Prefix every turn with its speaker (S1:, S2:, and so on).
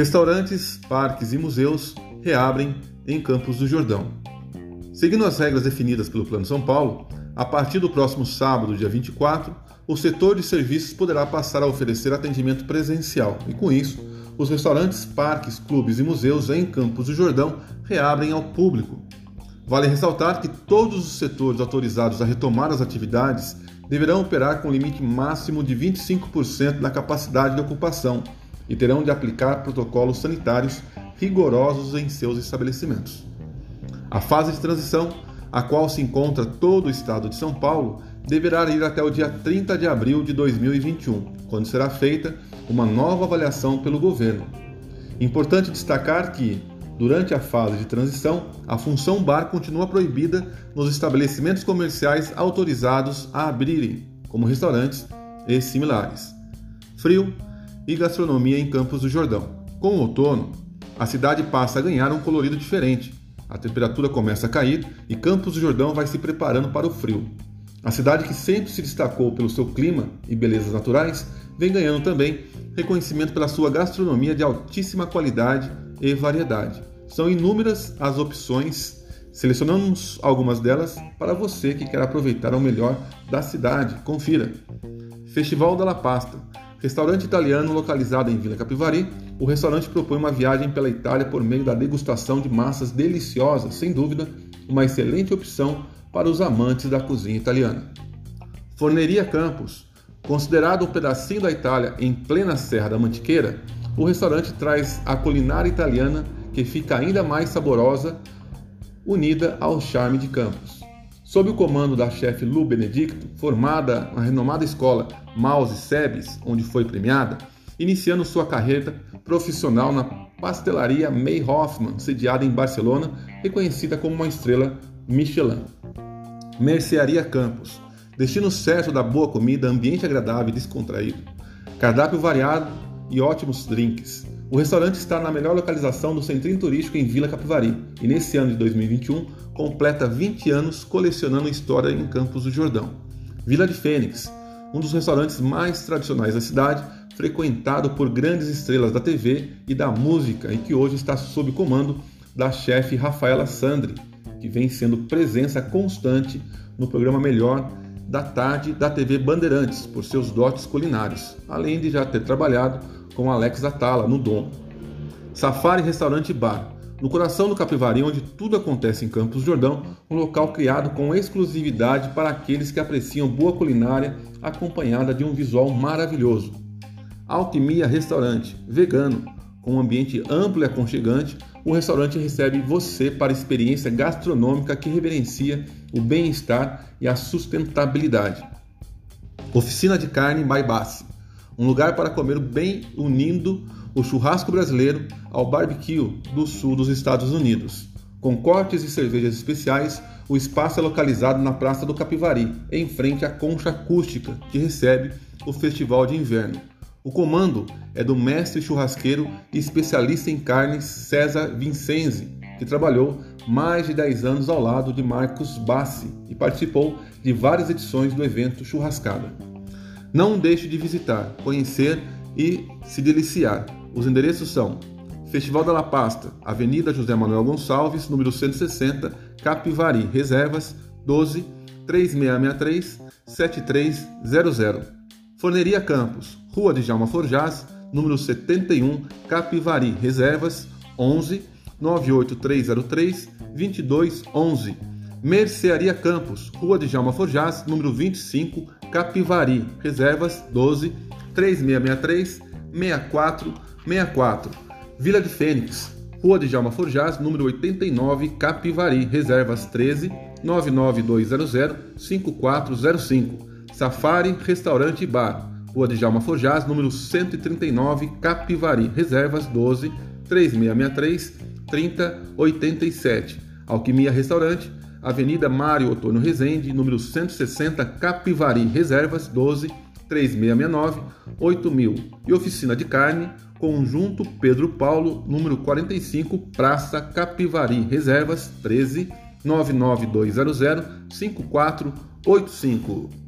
S1: Restaurantes, parques e museus reabrem em Campos do Jordão. Seguindo as regras definidas pelo Plano São Paulo, a partir do próximo sábado, dia 24, o setor de serviços poderá passar a oferecer atendimento presencial e, com isso, os restaurantes, parques, clubes e museus em Campos do Jordão reabrem ao público. Vale ressaltar que todos os setores autorizados a retomar as atividades deverão operar com limite máximo de 25% da capacidade de ocupação e terão de aplicar protocolos sanitários rigorosos em seus estabelecimentos. A fase de transição, a qual se encontra todo o estado de São Paulo, deverá ir até o dia 30 de abril de 2021, quando será feita uma nova avaliação pelo governo. Importante destacar que, durante a fase de transição, a função bar continua proibida nos estabelecimentos comerciais autorizados a abrirem, como restaurantes e similares. Frio e gastronomia em Campos do Jordão. Com o outono, a cidade passa a ganhar um colorido diferente. A temperatura começa a cair e Campos do Jordão vai se preparando para o frio. A cidade que sempre se destacou pelo seu clima e belezas naturais vem ganhando também reconhecimento pela sua gastronomia de altíssima qualidade e variedade. São inúmeras as opções, selecionamos algumas delas para você que quer aproveitar o melhor da cidade. Confira. Festival da La Pasta. Restaurante italiano localizado em Vila Capivari, o restaurante propõe uma viagem pela Itália por meio da degustação de massas deliciosas, sem dúvida, uma excelente opção para os amantes da cozinha italiana. Forneria Campos. Considerado um pedacinho da Itália em plena Serra da Mantiqueira, o restaurante traz a culinária italiana que fica ainda mais saborosa, unida ao charme de Campos. Sob o comando da chefe Lu Benedicto, formada na renomada escola Mouse Sebes, onde foi premiada, iniciando sua carreira profissional na pastelaria May Hoffman, sediada em Barcelona, reconhecida como uma estrela Michelin. Mercearia Campos, destino certo da boa comida, ambiente agradável e descontraído, cardápio variado e ótimos drinks. O restaurante está na melhor localização do centrinho turístico em Vila Capivari e nesse ano de 2021 completa 20 anos colecionando história em Campos do Jordão. Vila de Fênix, um dos restaurantes mais tradicionais da cidade, frequentado por grandes estrelas da TV e da música e que hoje está sob comando da chefe Rafaela Sandri, que vem sendo presença constante no programa Melhor da Tarde da TV Bandeirantes, por seus dotes culinários, além de já ter trabalhado com Alex Atala no Dom. Safari Restaurante Bar, no coração do Capivari, onde tudo acontece em Campos Jordão, um local criado com exclusividade para aqueles que apreciam boa culinária acompanhada de um visual maravilhoso. Alquimia Restaurante, vegano, com um ambiente amplo e aconchegante, o restaurante recebe você para experiência gastronômica que reverencia o bem-estar e a sustentabilidade. Oficina de Carne Baibassi, um lugar para comer bem unindo o churrasco brasileiro ao barbecue do sul dos Estados Unidos. Com cortes e cervejas especiais, o espaço é localizado na Praça do Capivari, em frente à concha acústica, que recebe o Festival de Inverno. O comando é do mestre churrasqueiro e especialista em carnes César Vincenzi, que trabalhou mais de 10 anos ao lado de Marcos Bassi e participou de várias edições do evento Churrascada. Não deixe de visitar, conhecer e se deliciar. Os endereços são Festival da La Pasta, Avenida José Manuel Gonçalves, número 160, Capivari, Reservas 12 3663 7300. Forneria Campos, Rua de Jalma Forjás, número 71, Capivari, Reservas 11 98303 2211. Mercearia Campos, Rua de Jalma Forjás, número 25, Capivari, Reservas 12 3663 6464. Vila de Fênix, Rua de Jalma Forjás, número 89, Capivari, Reservas 13 99200 5405. Safari Restaurante e Bar, Rua de Jalma Forjás, número 139, Capivari, Reservas 12 3663 3087. Alquimia Restaurante, Avenida Mário Otônio Rezende, número 160, Capivari, Reservas 12 3669 8000. E Oficina de Carne, Conjunto Pedro Paulo, número 45, Praça Capivari, Reservas 13 99200 5485.